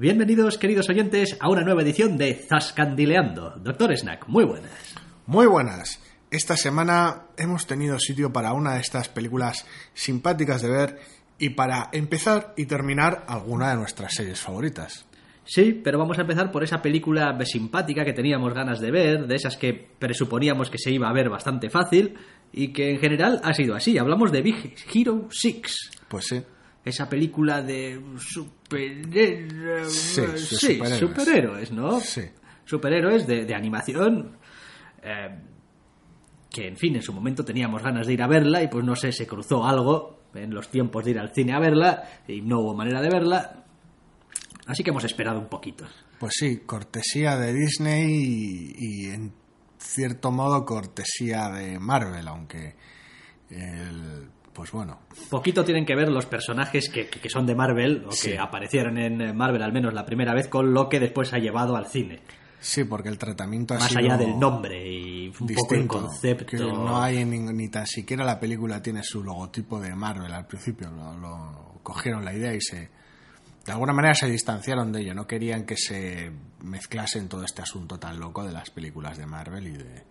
Bienvenidos, queridos oyentes, a una nueva edición de Zascandileando. Doctor Snack, muy buenas. Muy buenas. Esta semana hemos tenido sitio para una de estas películas simpáticas de ver y para empezar y terminar alguna de nuestras series favoritas. Sí, pero vamos a empezar por esa película simpática que teníamos ganas de ver, de esas que presuponíamos que se iba a ver bastante fácil y que en general ha sido así. Hablamos de Big Hero 6. Pues sí. Esa película de superhéroes. Sí, de sí, superhéroes. superhéroes, ¿no? Sí. Superhéroes de, de animación. eh, que en fin, en su momento teníamos ganas de ir a verla y pues no sé, se cruzó algo en los tiempos de ir al cine a verla y no hubo manera de verla. Así que hemos esperado un poquito. Pues sí, cortesía de Disney y, y en cierto modo cortesía de Marvel, aunque el, pues bueno, Poquito tienen que ver los personajes que, son de Marvel o Sí. que aparecieron en Marvel al menos la primera vez con lo que después ha llevado al cine. sí, porque el tratamiento ha Más sido allá del nombre y un poco el concepto. que no hay ni, ni tan siquiera la película tiene su logotipo de Marvel al principio, lo, lo cogieron la idea y se de alguna manera se distanciaron de ello, no querían que se mezclase en todo este asunto tan loco de las películas de Marvel y de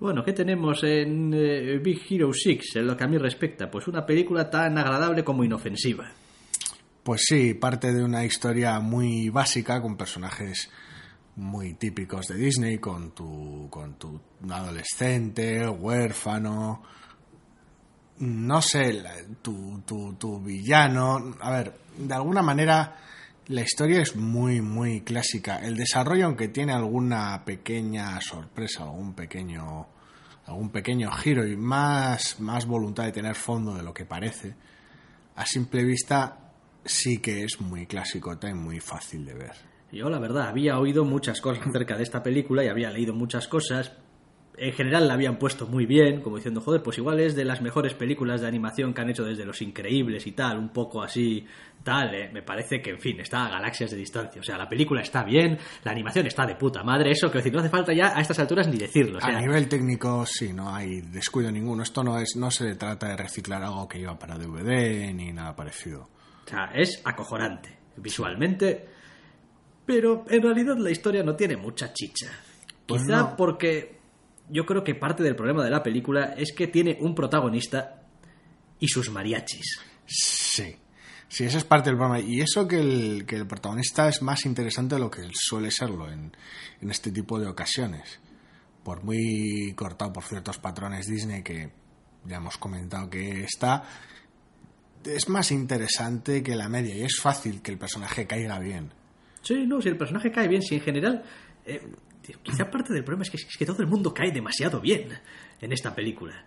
Bueno, ¿qué tenemos en eh, Big Hero 6 en lo que a mí respecta? Pues una película tan agradable como inofensiva. Pues sí, parte de una historia muy básica con personajes muy típicos de Disney, con tu, con tu adolescente, huérfano, no sé, tu, tu, tu villano. A ver, de alguna manera la historia es muy, muy clásica. El desarrollo, aunque tiene alguna pequeña sorpresa, algún pequeño, algún pequeño giro y más, más voluntad de tener fondo de lo que parece, a simple vista sí que es muy clásico y muy fácil de ver. Yo, la verdad, había oído muchas cosas acerca de esta película y había leído muchas cosas. En general la habían puesto muy bien, como diciendo, joder, pues igual es de las mejores películas de animación que han hecho desde Los Increíbles y tal, un poco así, tal. eh. Me parece que, en fin, está a galaxias de distancia. O sea, la película está bien, la animación está de puta madre, eso que decir, no hace falta ya a estas alturas ni decirlo. O sea, a nivel técnico sí, no hay descuido ninguno. Esto no es, no se trata de reciclar algo que iba para DVD ni nada parecido. O sea, es acojonante visualmente, pero en realidad la historia no tiene mucha chicha. Pues Quizá no. porque yo creo que parte del problema de la película es que tiene un protagonista y sus mariachis. Sí. Sí, esa es parte del problema. Y eso que el, que el protagonista es más interesante de lo que suele serlo en, en este tipo de ocasiones. Por muy cortado por ciertos patrones Disney que ya hemos comentado que está, es más interesante que la media y es fácil que el personaje caiga bien. Sí, no, si el personaje cae bien, si en general... eh, quizá parte del problema es que, es que todo el mundo cae demasiado bien en esta película.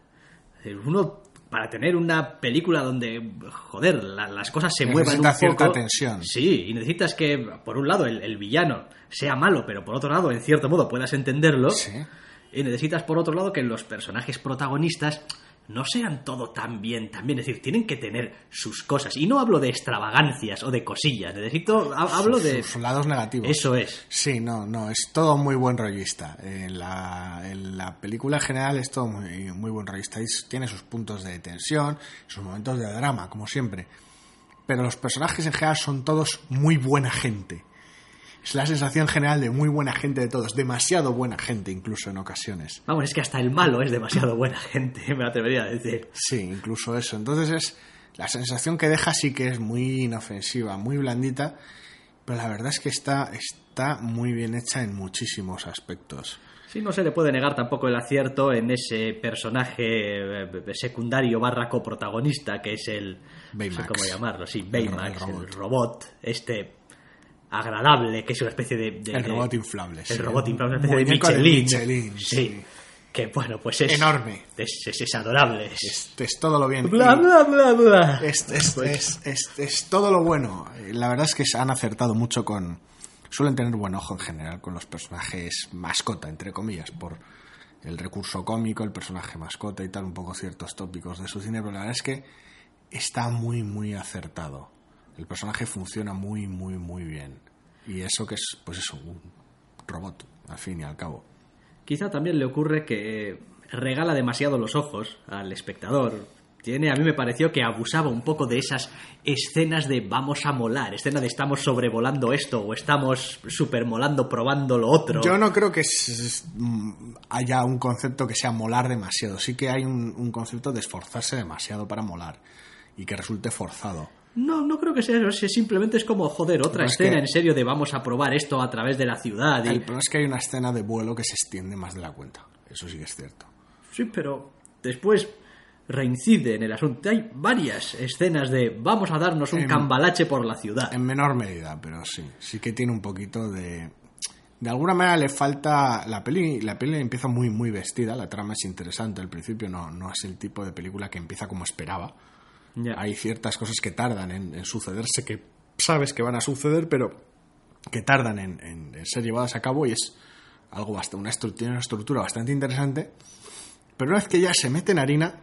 Uno, para tener una película donde, joder, la- las cosas se muevan un cierta poco... tensión. Sí, y necesitas que, por un lado, el, el villano sea malo, pero por otro lado, en cierto modo, puedas entenderlo. Sí. Y necesitas, por otro lado, que los personajes protagonistas no sean todo tan bien, tan bien. Es decir, tienen que tener sus cosas. Y no hablo de extravagancias o de cosillas. Necesito, ha- hablo de... Sus lados negativos. Eso es. Sí, no, no, es todo muy buen rollista. En la, en la película en general es todo muy, muy buen rollista. Y tiene sus puntos de tensión, sus momentos de drama, como siempre. Pero los personajes en general son todos muy buena gente. Es la sensación general de muy buena gente de todos, demasiado buena gente incluso en ocasiones. Vamos, es que hasta el malo es demasiado buena gente, me atrevería a decir. Sí, incluso eso. Entonces es la sensación que deja sí que es muy inofensiva, muy blandita, pero la verdad es que está, está muy bien hecha en muchísimos aspectos. Sí, no se le puede negar tampoco el acierto en ese personaje eh, secundario barra coprotagonista que es el... No sé cómo llamarlo, sí, El Baymax, el el robot. robot, este agradable, que es una especie de... de- El robot inflable. El robot inflable, una especie de Michelin. Michelin, sí. sí. Que bueno, pues es... Enorme. Es, es, es adorable. Es, todo lo bien. bla, bla, bla, bla. Es, es- es- es- es todo lo bueno. La verdad es que se han acertado mucho con... Suelen tener buen ojo en general con los personajes mascota, entre comillas, por el recurso cómico, el personaje mascota y tal, un poco ciertos tópicos de su cine, pero la verdad es que está muy, muy acertado. El personaje funciona muy, muy, muy bien. Y eso que es, pues eso, un robot, al fin y al cabo. Quizá también le ocurre que regala demasiado los ojos al espectador. Tiene, a mí me pareció que abusaba un poco de esas escenas de vamos a molar, escena de estamos sobrevolando esto o estamos supermolando probando lo otro. Yo no creo que haya un concepto que sea molar demasiado. Sí que hay un, un concepto de esforzarse demasiado para molar y que resulte forzado. No, no creo que sea eso. Simplemente es como, joder, otra escena en serio de vamos a probar esto a través de la ciudad. Y... El problema es que hay una escena de vuelo que se extiende más de la cuenta. Eso sí que es cierto. Sí, pero después reincide en el asunto. Hay varias escenas de vamos a darnos un cambalache por la ciudad. En menor medida, pero sí. Sí que tiene un poquito de... De alguna manera le falta... La peli, la peli empieza muy, muy vestida. La trama es interesante. Al principio no, no es el tipo de película que empieza como esperaba hay ciertas cosas que tardan en, sucederse, que sabes que van a suceder, pero que tardan en, ser llevadas a cabo y es algo bastante, una estructura, una estructura bastante interesante. Pero una vez que ya se mete en harina,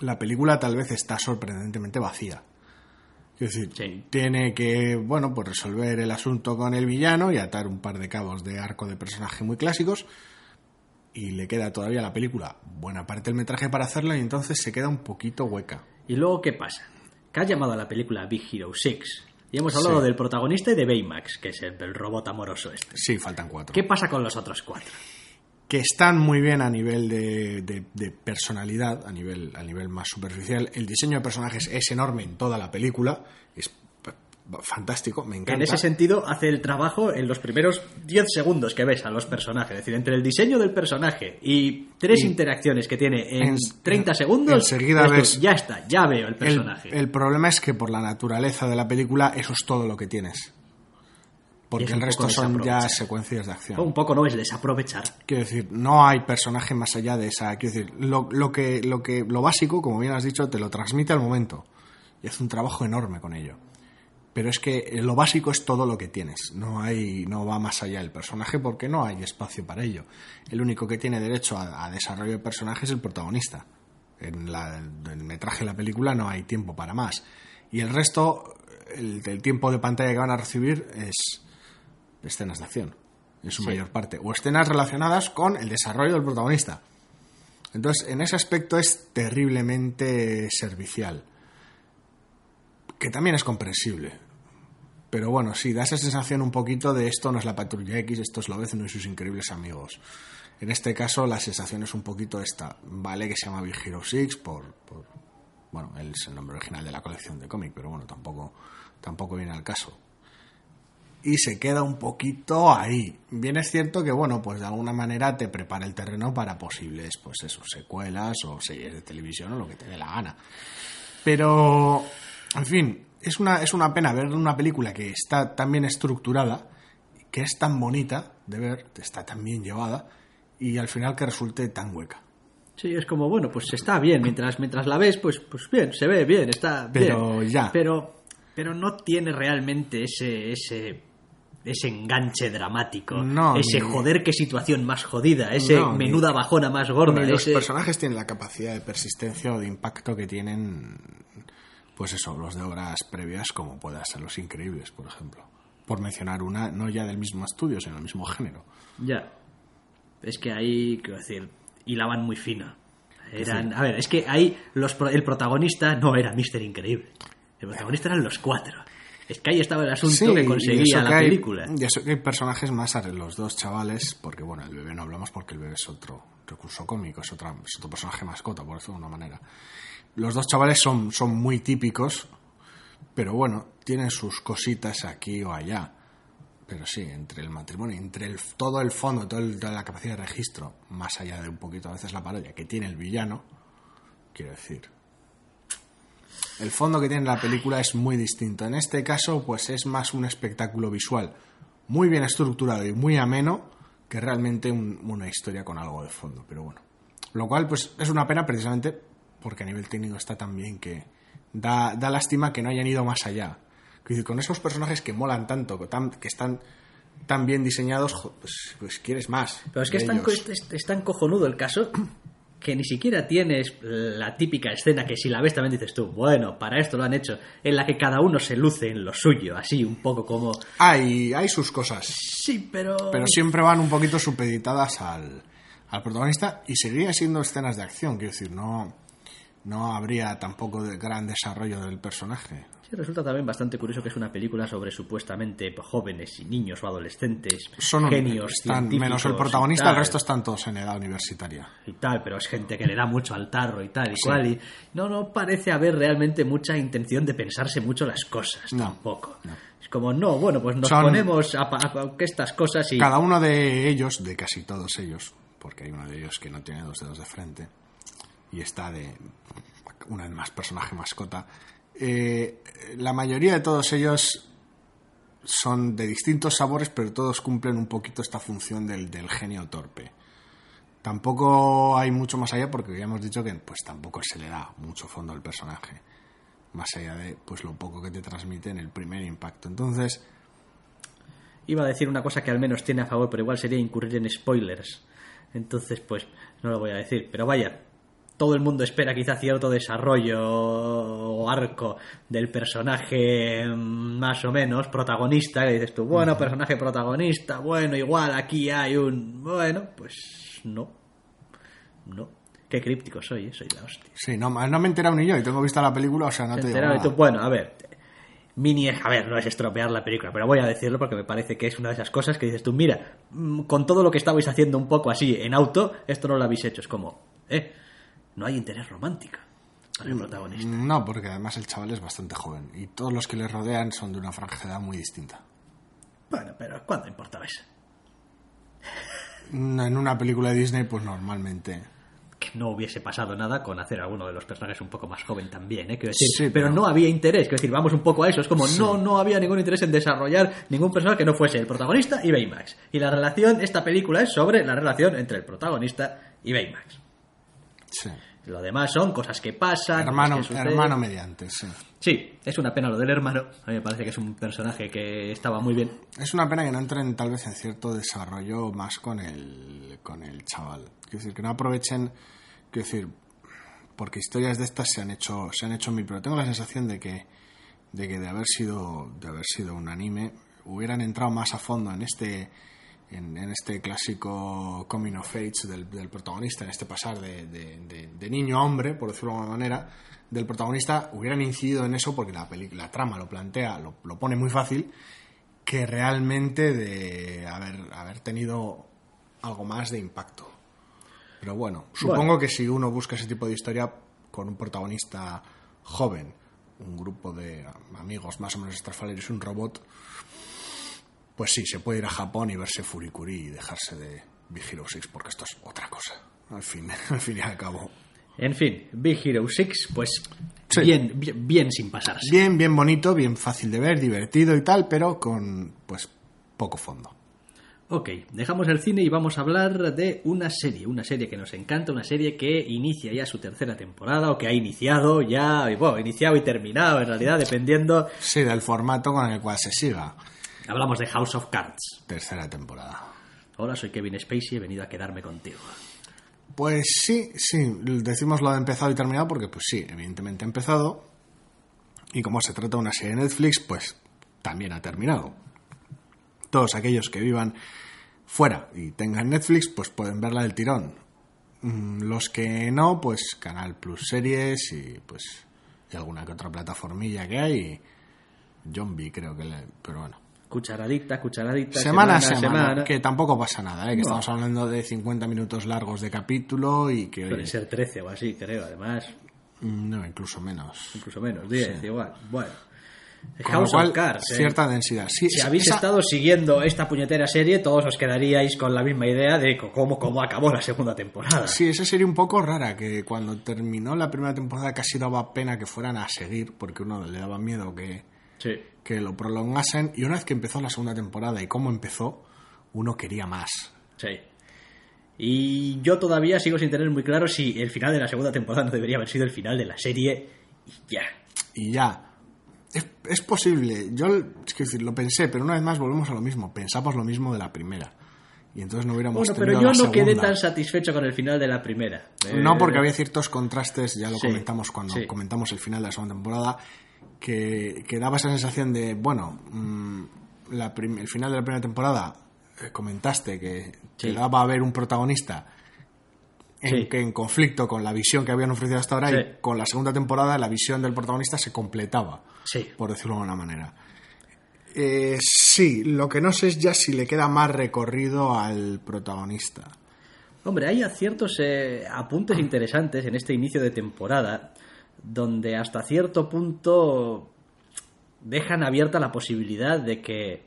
la película tal vez está sorprendentemente vacía. Es decir, tiene que, bueno, pues resolver el asunto con el villano y atar un par de cabos de arco de personaje muy clásicos. Y le queda todavía a la película buena parte del metraje para hacerlo y entonces se queda un poquito hueca. ¿Y luego qué pasa? Que has llamado a la película Big Hero 6 y hemos hablado del protagonista y de Baymax, que es el, robot amoroso este. Sí, faltan cuatro. ¿Qué pasa con los otros cuatro? Que están muy bien a nivel de, de, personalidad, a nivel, a nivel más superficial. El diseño de personajes es enorme en toda la película. Es fantástico, me encanta. En ese sentido, hace el trabajo en los primeros 10 segundos que ves a los personajes. Es decir, entre el diseño del personaje y tres interacciones que tiene en, 30 segundos, ya está, ya veo el personaje. El, problema es que por la naturaleza de la película, eso es todo lo que tienes. Porque el resto son ya secuencias de acción. Un poco no es desaprovechar. Quiero decir, no hay personaje más allá de esa. Quiero decir, lo, lo, que, lo, que, lo básico, como bien has dicho, te lo transmite al momento. Y hace un trabajo enorme con ello pero es que lo básico es todo lo que tienes. No hay, no va más allá el personaje porque no hay espacio para ello. El único que tiene derecho a, desarrollo de personaje es el protagonista. En, el metraje de la película no hay tiempo para más. Y el resto, el, tiempo de pantalla que van a recibir es escenas de acción, en su mayor parte. O escenas relacionadas con el desarrollo del protagonista. Entonces, en ese aspecto es terriblemente servicial. Que también es comprensible. Pero bueno, sí, da esa sensación un poquito de esto no es la patrulla X, esto es Lobezno y sus increíbles amigos. En este caso, la sensación es un poquito esta. Vale que se llama Big Hero 6 por, bueno, él es el nombre original de la colección de cómic, pero bueno, tampoco, tampoco viene al caso. Y se queda un poquito ahí. Bien es cierto que, bueno, pues de alguna manera te prepara el terreno para posibles, pues eso, secuelas o series de televisión o lo que te dé la gana. Pero, en fin, es una, es una pena ver una película que está tan bien estructurada, que es tan bonita de ver, está tan bien llevada, y al final que resulte tan hueca. Sí, es como, bueno, pues está bien, mientras, mientras la ves, pues, pues bien, se ve bien, está pero ya. Pero, pero no tiene realmente ese, ese, ese enganche dramático, ese joder qué situación más jodida, ese menuda bajona más gorda. los personajes tienen la capacidad de persistencia o de impacto que tienen pues eso, los de obras previas como pueda ser Los Increíbles, por ejemplo. Por mencionar una, no ya del mismo estudio, sino del mismo género. Ya. Es que ahí, quiero decir, hilaban muy fino. Eran, a ver, es que ahí los, el protagonista no era Mister Increíble. El protagonista eran los cuatro. Es que ahí estaba el asunto que conseguía la película. Y eso que hay personajes más, los dos chavales, porque bueno, el bebé no hablamos porque el bebé es otro recurso cómico, es, otra, es otro personaje mascota, por decirlo de una manera. Los dos chavales son, son muy típicos, pero bueno, tienen sus cositas aquí o allá. Pero sí, entre el matrimonio, entre el, todo el fondo, toda la capacidad de registro, más allá de un poquito a veces la parodia que tiene el villano, quiero decir. El fondo que tiene la película es muy distinto. En este caso, pues es más un espectáculo visual muy bien estructurado y muy ameno que realmente una historia con algo de fondo. Pero bueno, lo cual pues es una pena precisamente porque a nivel técnico está tan bien que da, da lástima que no hayan ido más allá. Con esos personajes que molan tanto, que están tan bien diseñados, pues, pues quieres más. Pero es que es tan, es, tan, cojonudo el caso que ni siquiera tienes la típica escena que si la ves también dices tú, bueno, para esto lo han hecho, en la que cada uno se luce en lo suyo, así un poco como... Hay, hay sus cosas. Sí, pero... Pero siempre van un poquito supeditadas al, al protagonista y seguirían siendo escenas de acción, quiero decir, no no habría tampoco de gran desarrollo del personaje. Sí, resulta también bastante curioso que es una película sobre supuestamente jóvenes y niños o adolescentes, Son un- genios, están- menos el protagonista, el resto están todos en edad universitaria. y tal, pero es gente que le da mucho al tarro y tal y cual. Y no, no parece haber realmente mucha intención de pensarse mucho las cosas No, tampoco. no. Es como, no, bueno, pues nos Son- ponemos a, a- que estas cosas y. Cada uno de ellos, de casi todos ellos, porque hay uno de ellos que no tiene dos dedos de frente y está de una vez más personaje mascota, eh, la mayoría de todos ellos son de distintos sabores, pero todos cumplen un poquito esta función del, del genio torpe. Tampoco hay mucho más allá porque ya hemos dicho que pues tampoco se le da mucho fondo al personaje, más allá de pues lo poco que te transmite en el primer impacto. Entonces, Iba a decir una cosa que al menos tiene a favor, pero igual sería incurrir en spoilers. Entonces, pues, no lo voy a decir. Pero vaya, todo el mundo espera quizá cierto desarrollo o arco del personaje más o menos protagonista. Que dices tú, bueno, personaje protagonista, bueno, igual aquí hay un... Bueno, pues no. No. Qué críptico soy, eh, soy la hostia. Sí, no, no me he enterado ni yo y tengo vista la película, o sea, no te digo Enterado y nada. tú, bueno, a ver, mini, a ver, no es estropear la película, pero voy a decirlo porque me parece que es una de esas cosas que dices tú, mira, mm, con todo lo que estabais haciendo un poco así en auto, esto no lo habéis hecho, es como, eh, no hay interés romántico para el protagonista. No, porque además el chaval es bastante joven y todos los que le rodean son de una franja de edad muy distinta. Bueno, pero ¿cuándo importaba eso? En una película de Disney, pues normalmente. Que no hubiese pasado nada con hacer a alguno de los personajes un poco más joven también, ¿eh? Quiero decir, Sí, pero, pero- no había interés, quiero decir, vamos un poco a eso, es como no, no había ningún interés en desarrollar ningún personaje que no fuese el protagonista y Baymax. Y la relación, esta película es sobre la relación entre el protagonista y Baymax. Sí. Lo demás son cosas que pasan. Hermano, que hermano mediante, sí. Sí, es una pena lo del hermano. A mí me parece que es un personaje que estaba muy bien. Es una pena que no entren tal vez en cierto desarrollo más con el, con el chaval. Quiero decir, que no aprovechen, quiero decir, porque historias de estas se han hecho, se han hecho mil, pero tengo la sensación de que, de que de haber sido, de haber sido un anime, hubieran entrado más a fondo en este, en, en este clásico coming of age del, del protagonista, en este pasar de, de- de- de niño a hombre, por decirlo de alguna manera, del protagonista, hubieran incidido en eso porque la, peli- la trama lo plantea, lo, lo pone muy fácil, que realmente de haber, haber tenido algo más de impacto. Pero bueno, supongo Bueno. que si uno busca ese tipo de historia con un protagonista joven, un grupo de amigos más o menos estrafalarios un robot, pues sí, se puede ir a Japón y verse Furikuri y dejarse de Big Hero 6 porque esto es otra cosa, al fin, al fin y al cabo. En fin, Big Hero 6, pues Sí. bien, bien, bien sin pasarse. Bien, bien bonito, bien fácil de ver, divertido y tal, pero con pues poco fondo. Ok, dejamos el cine y vamos a hablar de una serie, una serie que nos encanta, una serie que inicia ya su tercera temporada o que ha iniciado ya, bueno, iniciado y terminado en realidad, dependiendo. Sí, del formato con el cual se siga. Hablamos de House of Cards. Tercera temporada. Hola, soy Kevin Spacey he venido a quedarme contigo. Pues sí, sí, decimos lo de empezado y terminado porque pues sí, evidentemente ha empezado y como se trata de una serie de Netflix, pues también ha terminado. Todos aquellos que vivan fuera y tengan Netflix, pues pueden verla del tirón. Mm, Los que no, pues Canal Plus Series y pues y alguna que otra plataformilla que hay. Zombie creo que le... Pero bueno. Cucharadita, cucharadita. Semana a semana, que tampoco pasa nada, ¿eh? que No. estamos hablando de 50 minutos largos de capítulo y que... Oye, ser 13 o así, creo, además. Mm, No, incluso menos. Incluso menos, 10, Sí. igual. Bueno. House cual, of Cards. ¿eh? cierta densidad. Sí, Si esa- habéis esa- estado siguiendo esta puñetera serie, todos os quedaríais con la misma idea de cómo, cómo acabó la segunda temporada. Sí, esa serie un poco rara, que cuando terminó la primera temporada casi daba pena que fueran a seguir, porque uno le daba miedo que, Sí. Que lo prolongasen, y una vez que empezó la segunda temporada y cómo empezó, uno quería más. Sí. Y yo todavía sigo sin tener muy claro si el final de la segunda temporada no debería haber sido el final de la serie y ya. Y ya. Es, es posible, yo es que decir, lo pensé, pero una vez más volvemos a lo mismo, pensamos lo mismo de la primera. Y entonces no hubiéramos Bueno, pero yo no quedé tan satisfecho con el final de la primera. No, Eh, porque había ciertos contrastes, ya lo sí, comentamos cuando sí. comentamos el final de la segunda temporada, que, que daba esa sensación de, bueno, mm, la el final de la primera temporada eh, comentaste que Sí. te daba a ver un protagonista en, Sí. que en conflicto con la visión que habían ofrecido hasta ahora Sí. y con la segunda temporada la visión del protagonista se completaba, Sí. por decirlo de alguna manera. Eh, sí, lo que no sé es ya si le queda más recorrido al protagonista. Hombre, hay ciertos eh, apuntes interesantes en este inicio de temporada donde hasta cierto punto dejan abierta la posibilidad de que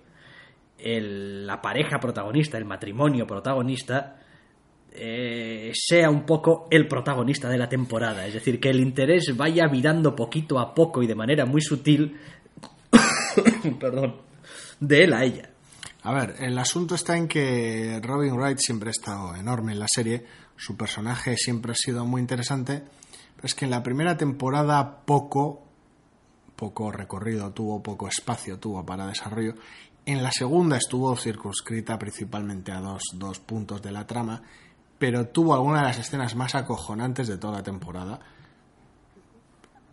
la pareja protagonista, el matrimonio protagonista, eh, sea un poco el protagonista de la temporada. Es decir, que el interés vaya virando poquito a poco y de manera muy sutil, perdón, de él a ella. A ver, el asunto está en que Robin Wright siempre ha estado enorme en la serie, su personaje siempre ha sido muy interesante, es que en la primera temporada poco, poco recorrido tuvo, poco espacio tuvo para desarrollo. En la segunda estuvo circunscrita principalmente a dos, dos puntos de la trama, pero tuvo algunas de las escenas más acojonantes de toda la temporada.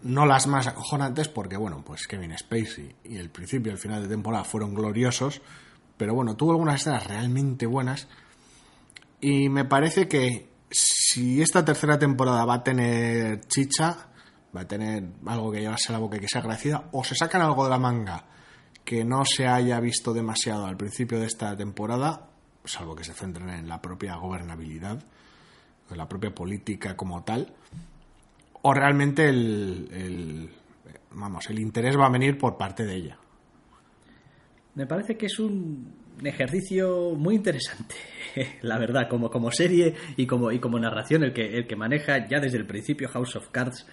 No las más acojonantes porque, bueno, pues Kevin Spacey y el principio y el final de temporada fueron gloriosos, pero bueno, tuvo algunas escenas realmente buenas y me parece que si esta tercera temporada va a tener chicha, va a tener algo que llevarse a la boca y que sea agradecida, o se sacan algo de la manga que no se haya visto demasiado al principio de esta temporada, salvo que se centren en la propia gobernabilidad, en la propia política como tal, o realmente el, el- vamos, el interés va a venir por parte de ella. Me parece que es un ejercicio muy interesante, la verdad, como, como serie y como, y como narración el que, el que maneja ya desde el principio House of Cards,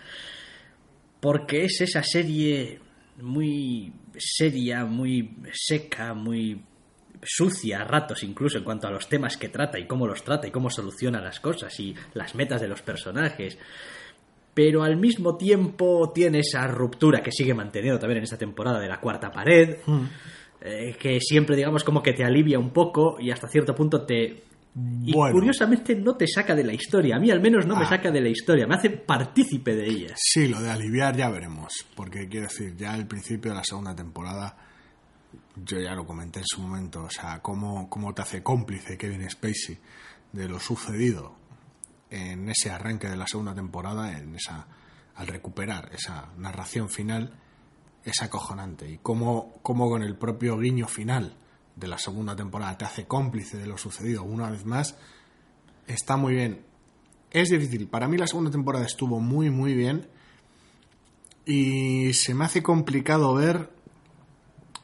porque es esa serie muy seria, muy seca, muy sucia a ratos incluso en cuanto a los temas que trata y cómo los trata y cómo soluciona las cosas y las metas de los personajes. Pero al mismo tiempo tiene esa ruptura que sigue manteniendo también en esta temporada de la cuarta pared, eh, que siempre digamos como que te alivia un poco y hasta cierto punto te... Y curiosamente no te saca de la historia, a mí al menos no me Ah. saca de la historia, me hace partícipe de ella. Sí, lo de aliviar ya veremos, porque quiero decir, ya al principio de la segunda temporada, yo ya lo comenté en su momento, o sea, cómo, cómo te hace cómplice Kevin Spacey de lo sucedido en ese arranque de la segunda temporada, en esa, al recuperar esa narración final, es acojonante. Y cómo, cómo con el propio guiño final de la segunda temporada te hace cómplice de lo sucedido una vez más, está muy bien. Es difícil. Para mí la segunda temporada estuvo muy, muy bien. Y se me hace complicado ver...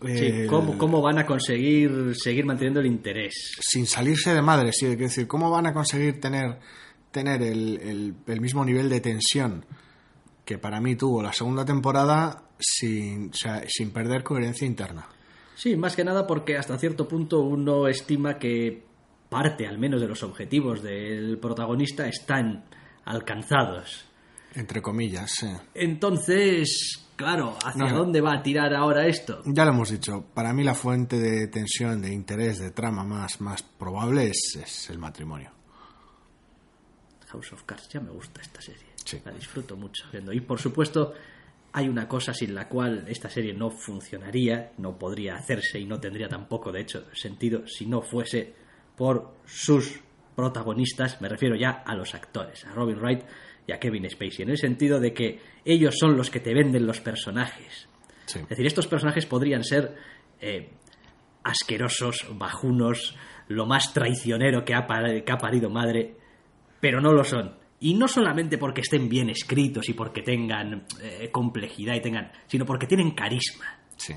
Sí, eh, ¿cómo, ¿Cómo van a conseguir seguir manteniendo el interés? sin salirse de madre, sí, quiero decir, ¿cómo van a conseguir tener, tener el, el- el mismo nivel de tensión que para mí tuvo la segunda temporada sin, o sea, sin perder coherencia interna? Sí, más que nada porque hasta cierto punto uno estima que parte al menos de los objetivos del protagonista están alcanzados. Entre comillas, sí. Entonces, claro, ¿hacia No. dónde va a tirar ahora esto? Ya lo hemos dicho, para mí la fuente de tensión, de interés, de trama más, más probable es, es el matrimonio. House of Cards, ya me gusta esta serie. Sí. La disfruto mucho viendo. Y por supuesto, hay una cosa sin la cual esta serie no funcionaría, no podría hacerse y no tendría tampoco, de hecho, sentido si no fuese por sus protagonistas, me refiero ya a los actores, a Robin Wright y a Kevin Spacey, en el sentido de que ellos son los que te venden los personajes. Sí. Es decir, estos personajes podrían ser eh, asquerosos, bajunos, lo más traicionero que ha, que ha parido madre, pero no lo son. Y no solamente porque estén bien escritos y porque tengan eh, complejidad y tengan, sino porque tienen carisma. Sí.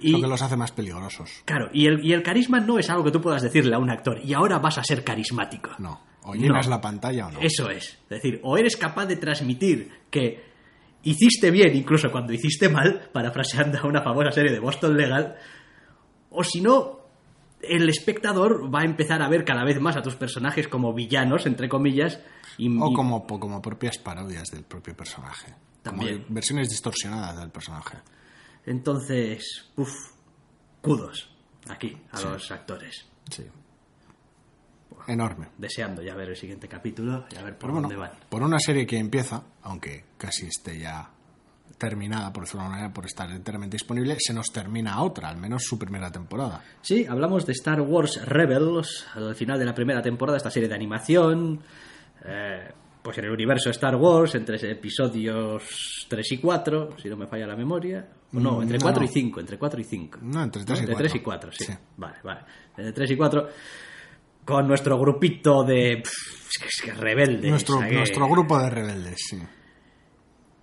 Y, Lo que los hace más peligrosos. Claro, y el, y el carisma no es algo que tú puedas decirle a un actor, y ahora vas a ser carismático. No. O llenas No. la pantalla o no. Eso es. Es decir, o eres capaz de transmitir que hiciste bien incluso cuando hiciste mal, parafraseando a una famosa serie de Boston Legal, o si no, el espectador va a empezar a ver cada vez más a tus personajes como villanos, entre comillas, y, O como, como propias parodias del propio personaje. También. Como versiones distorsionadas del personaje. entonces, uff, kudos aquí a los actores. Sí. Enorme. Deseando ya ver el siguiente capítulo y a ver por Pero bueno, dónde van. por una serie que empieza, aunque casi esté ya terminada, por decirlo de manera, por estar enteramente disponible, se nos termina otra, al menos su primera temporada. Sí, hablamos de Star Wars Rebels, al final de la primera temporada, esta serie de animación, eh, pues en el universo Star Wars, entre episodios 3 y 4, si no me falla la memoria. No, entre Mm, 4 no. y 5, entre 4 y 5. No, entre tres y entre cuatro. 3 y 4, sí. Sí. Vale, vale. Entre 3 y 4, con nuestro grupito de... pff, es que, es que rebeldes. Nuestro, nuestro grupo de rebeldes, sí.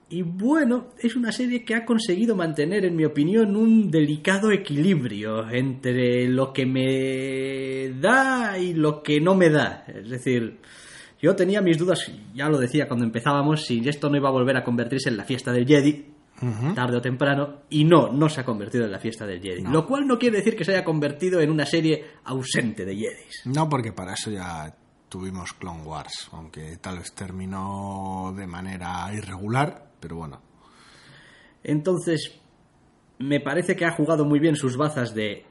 Y bueno, es una serie que ha conseguido mantener, en mi opinión, un delicado equilibrio entre lo que me da y lo que no me da. Es decir, yo tenía mis dudas, ya lo decía cuando empezábamos, si esto no iba a volver a convertirse en la fiesta del Jedi, tarde o temprano, y no, no se ha convertido en la fiesta del Jedi. Lo cual no quiere decir que se haya convertido en una serie ausente de Jedis. No, porque para eso ya tuvimos Clone Wars, aunque tal vez terminó de manera irregular, pero bueno. Entonces, me parece que ha jugado muy bien sus bazas de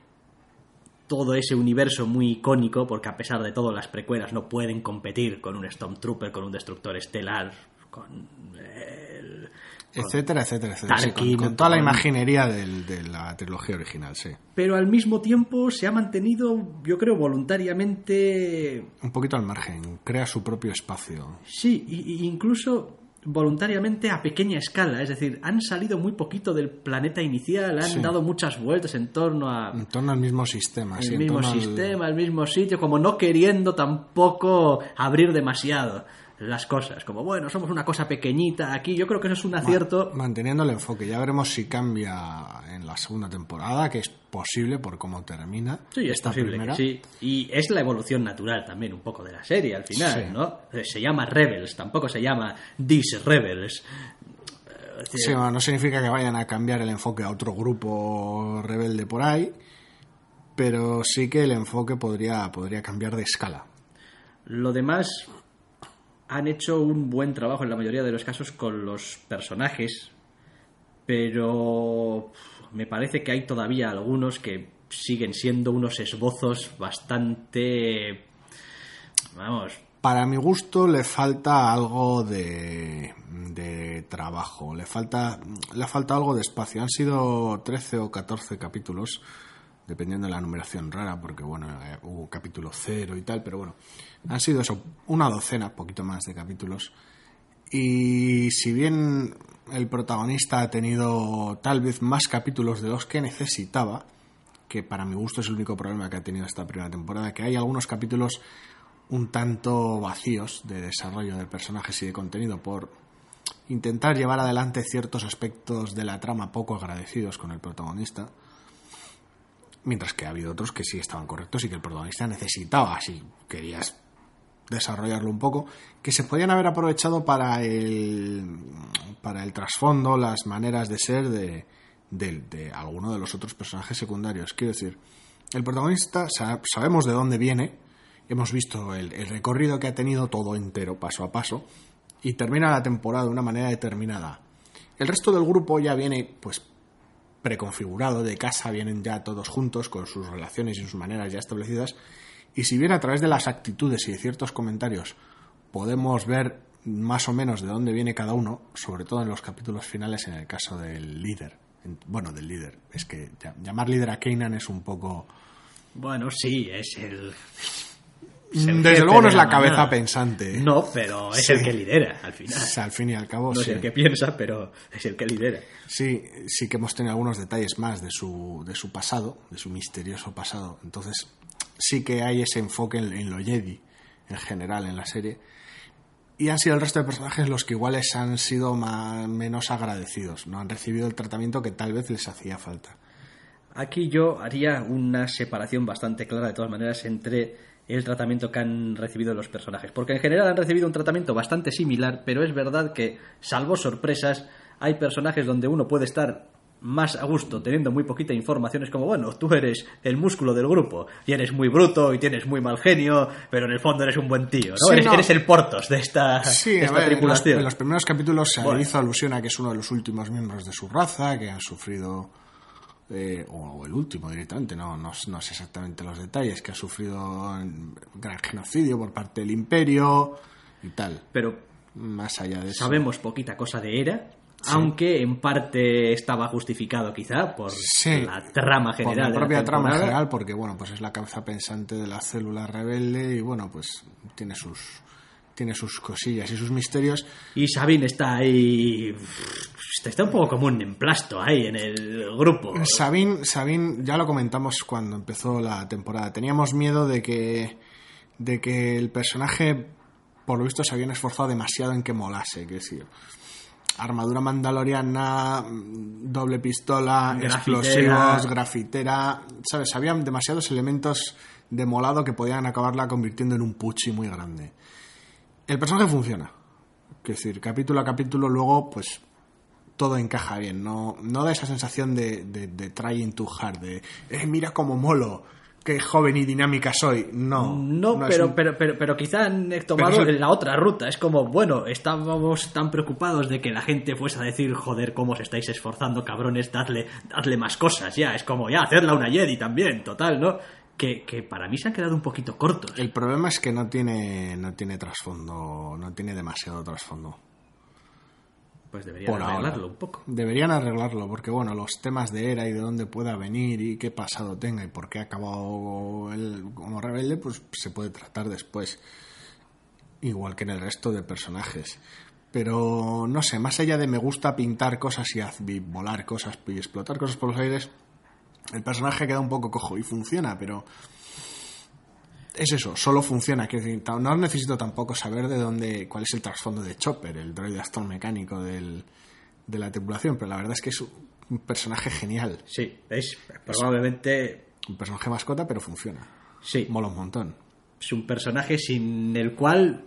todo ese universo muy icónico, porque a pesar de todo las precuelas no pueden competir con un Stormtrooper, con un Destructor Estelar, con el... Etcétera, etcétera, etcétera. Sí, con, Tarkin, con toda la imaginería del- de la trilogía original, sí. Pero al mismo tiempo se ha mantenido, yo creo, voluntariamente... Un poquito al margen, crea su propio espacio. Sí, y incluso voluntariamente a pequeña escala, es decir, han salido muy poquito del planeta inicial, han Sí. dado muchas vueltas en torno a, En torno al mismo sistema, el mismo torno al- sistema, el mismo sitio, como no queriendo tampoco abrir demasiado las cosas, como bueno, somos una cosa pequeñita aquí, yo creo que eso es un acierto. Manteniendo el enfoque. Ya veremos si cambia en la segunda temporada, que es posible por cómo termina. Sí, es posible que sí. Y es la evolución natural también un poco de la serie al final, Sí. ¿no? Eh, Se llama Rebels, tampoco se llama These Rebels. Eh, Sí, no significa que vayan a cambiar el enfoque a otro grupo rebelde por ahí, pero sí que el enfoque podría, podría cambiar de escala. Lo demás han hecho un buen trabajo en la mayoría de los casos con los personajes, pero me parece que hay todavía algunos que siguen siendo unos esbozos bastante... Vamos, Para mi gusto le falta algo de, de trabajo, le falta, le falta algo de espacio. Han sido 13 o 14 capítulos, dependiendo de la numeración rara, porque bueno, eh, hubo capítulo cero y tal, pero bueno, han sido eso, una docena, poquito más de capítulos. Y si bien el protagonista ha tenido tal vez más capítulos de los que necesitaba, que para mi gusto es el único problema que ha tenido esta primera temporada, que hay algunos capítulos un tanto vacíos de desarrollo de personajes y de contenido por intentar llevar adelante ciertos aspectos de la trama poco agradecidos con el protagonista. Mientras que ha habido otros que sí estaban correctos y que el protagonista necesitaba, si querías desarrollarlo un poco, que se podían haber aprovechado para el, para el trasfondo, las maneras de ser de, de, de alguno de los otros personajes secundarios. Quiero decir, el protagonista sa- sabemos de dónde viene, hemos visto el recorrido que ha tenido todo entero, paso a paso, y termina la temporada de una manera determinada. El resto del grupo ya viene, pues, preconfigurado de casa, vienen ya todos juntos con sus relaciones y sus maneras ya establecidas. Y si bien a través de las actitudes y de ciertos comentarios podemos ver más o menos de dónde viene cada uno, sobre todo en los capítulos finales en el caso del líder. En- Bueno, del líder. Es que llamar líder a Kanan es un poco... bueno, sí, es el... Desde jefe luego no es la cabeza pensante. No, pero es Sí. el que lidera al final. O sea, al fin y al cabo, No es el que piensa, pero es el que lidera. Sí, sí que hemos tenido algunos detalles más de su, de su pasado, de su misterioso pasado. Entonces, sí que hay ese enfoque en, en lo Jedi, en general, en la serie. Y han sido el resto de personajes los que iguales han sido más, menos agradecidos, no han recibido el tratamiento que tal vez les hacía falta. Aquí yo haría una separación bastante clara, de todas maneras, entre el tratamiento que han recibido los personajes. Porque en general han recibido un tratamiento bastante similar, pero es verdad que, salvo sorpresas, hay personajes donde uno puede estar más a gusto teniendo muy poquita información. Es como, bueno, tú eres el músculo del grupo y eres muy bruto y tienes muy mal genio, pero en el fondo eres un buen tío, ¿no? Sí, eres, no. eres el portos de esta, Sí, de a esta ver, en, los, tripulación. en los primeros capítulos se Bueno. hizo alusión a que es uno de los últimos miembros de su raza, que han sufrido, eh, o el último directamente, no, no, no sé exactamente los detalles, que ha sufrido gran genocidio por parte del imperio y tal. Pero Más allá de eso. Sabemos poquita cosa de Era, aunque en parte estaba justificado quizá por Sí. la trama por general. la de la propia trama general, porque bueno, pues es la cabeza pensante de la célula rebelde y bueno, pues tiene sus tiene sus cosillas y sus misterios. Y Sabine está ahí. Está un poco como un emplasto ahí en el grupo. Sabine, Sabine, ya lo comentamos cuando empezó la temporada. Teníamos miedo de que, de que el personaje, por lo visto, se habían esforzado demasiado en que molase. Que decir, armadura mandaloriana, doble pistola, Grafitera. explosivos, grafitera. ¿Sabes? Habían demasiados elementos de molado que podían acabarla convirtiendo en un puchi muy grande. El personaje funciona. Es decir, capítulo a capítulo, luego, pues todo encaja bien. No, no da esa sensación de, de, de trying too hard, de eh, mira cómo molo, qué joven y dinámica soy. No, No, es pero, un- pero, pero, pero quizá han tomado eso- la otra ruta. Es como, bueno, estábamos tan preocupados de que la gente fuese a decir, joder, cómo os estáis esforzando, cabrones, dadle, dadle más cosas ya. Es como, ya, hacerla una Jedi también, total, ¿no? Que, que para mí se han quedado un poquito cortos. El problema es que no tiene, no tiene trasfondo, no tiene demasiado trasfondo. Pues deberían por ahora. arreglarlo un poco. Deberían arreglarlo, porque bueno, los temas de era y de dónde pueda venir y qué pasado tenga y por qué ha acabado él como rebelde, pues se puede tratar después. Igual que en el resto de personajes. Pero no sé, más allá de me gusta pintar cosas y, haz- y volar cosas y explotar cosas por los aires, el personaje queda un poco cojo y funciona, pero es eso, solo funciona. Quiero decir, ta- no necesito tampoco saber de dónde, cuál es el trasfondo de Chopper, el droide astromecánico del, de la tripulación, pero la verdad es que es un personaje genial. Sí, es probablemente. Un personaje mascota, pero funciona. Sí, Mola un montón. es un personaje sin el cual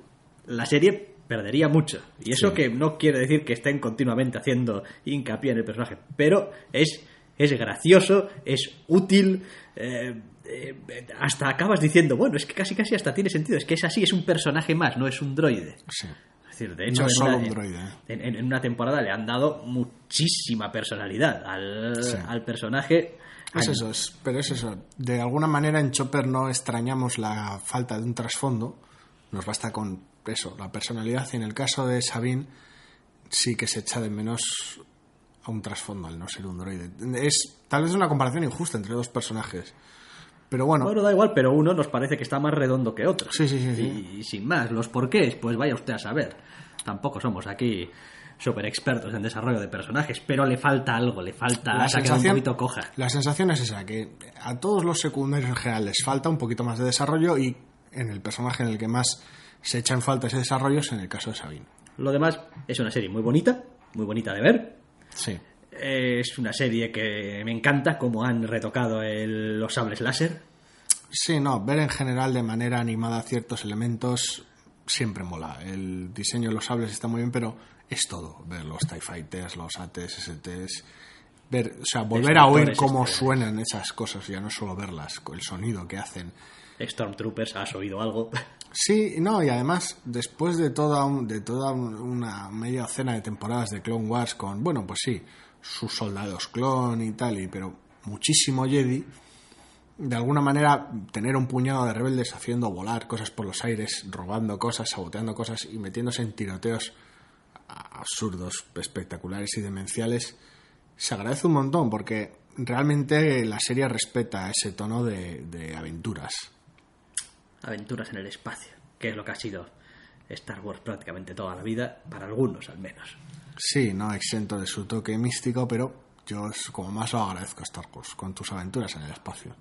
la serie perdería mucho. Y eso Sí. que no quiere decir que estén continuamente haciendo hincapié en el personaje, pero es, es gracioso, es útil. eh, eh, hasta acabas diciendo, bueno, es que casi casi hasta tiene sentido, es que es así, es un personaje más, no es un droide. Sí. Es decir, de hecho, No en solo una- un droide. en, en- en una temporada le han dado muchísima personalidad al, Sí. al personaje. Es Al- eso, es- pero es eso. De alguna manera en Chopper no extrañamos la falta de un trasfondo. Nos basta con eso, la personalidad. Y en el caso de Sabine, sí que se echa de menos a un trasfondo al no ser un droide. Es tal vez una comparación injusta entre dos personajes. Pero bueno, Bueno, da igual, pero uno nos parece que está más redondo que otro. Sí, sí, sí. Y, sin más, los porqués, pues vaya usted a saber. Tampoco somos aquí súper expertos en desarrollo de personajes, pero le falta algo, le falta la se ha quedado un sensación, poquito coja. la sensación es esa, que a todos los secundarios en general les falta un poquito más de desarrollo y en el personaje en el que más se echa en falta ese desarrollo es en el caso de Sabine. Lo demás es una serie muy bonita, muy bonita de ver. Sí. Es una serie que me encanta cómo han retocado el- los sables láser. Sí, no, ver en general de manera animada ciertos elementos siempre mola. El diseño de los sables está muy bien, pero es todo. Ver los TIE Fighters, los ATs, STs. Ver, o sea, volver a oír cómo suenan esas cosas, ya no solo verlas, el sonido que hacen. Stormtroopers, ¿has oído algo? Sí, no, y además, después de toda, un- de toda un- una media docena de temporadas de Clone Wars con, bueno, pues sí, sus soldados clon y tal, y, pero muchísimo Jedi, de alguna manera tener un puñado de rebeldes haciendo volar cosas por los aires, robando cosas, saboteando cosas y metiéndose en tiroteos absurdos, espectaculares y demenciales, se agradece un montón porque realmente la serie respeta ese tono de, de aventuras. Aventuras en el espacio, que es lo que ha sido Star Wars prácticamente toda la vida, para algunos al menos. Sí, no exento de su toque místico, pero yo es como más lo agradezco a Star Wars con tus aventuras en el espacio.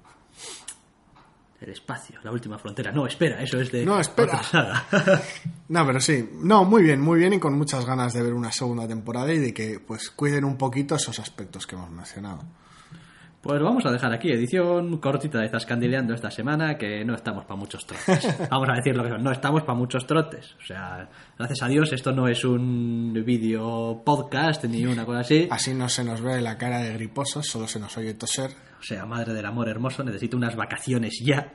El espacio, la última frontera. No, espera, eso es de No, espera. No, pero sí, no, muy bien, muy bien y con muchas ganas de ver una segunda temporada y de que pues cuiden un poquito esos aspectos que hemos mencionado. Pues vamos a dejar aquí, edición cortita de Zascandileando esta semana, que no estamos para muchos trotes. Vamos a decir lo que son, no estamos para muchos trotes. O sea, gracias a Dios esto no es un vídeo podcast ni una cosa así. Así no se nos ve la cara de griposos, solo se nos oye toser. O sea, madre del amor hermoso, necesito unas vacaciones ya.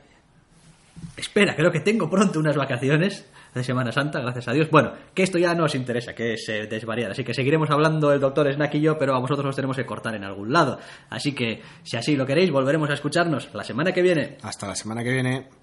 Espera, creo que tengo pronto unas vacaciones de Semana Santa, gracias a Dios. Bueno, que esto ya no os interesa, que es eh, así que seguiremos hablando el doctor Snack y yo, pero a vosotros os tenemos que cortar en algún lado. Así que, si así lo queréis, volveremos a escucharnos la semana que viene. Hasta la semana que viene.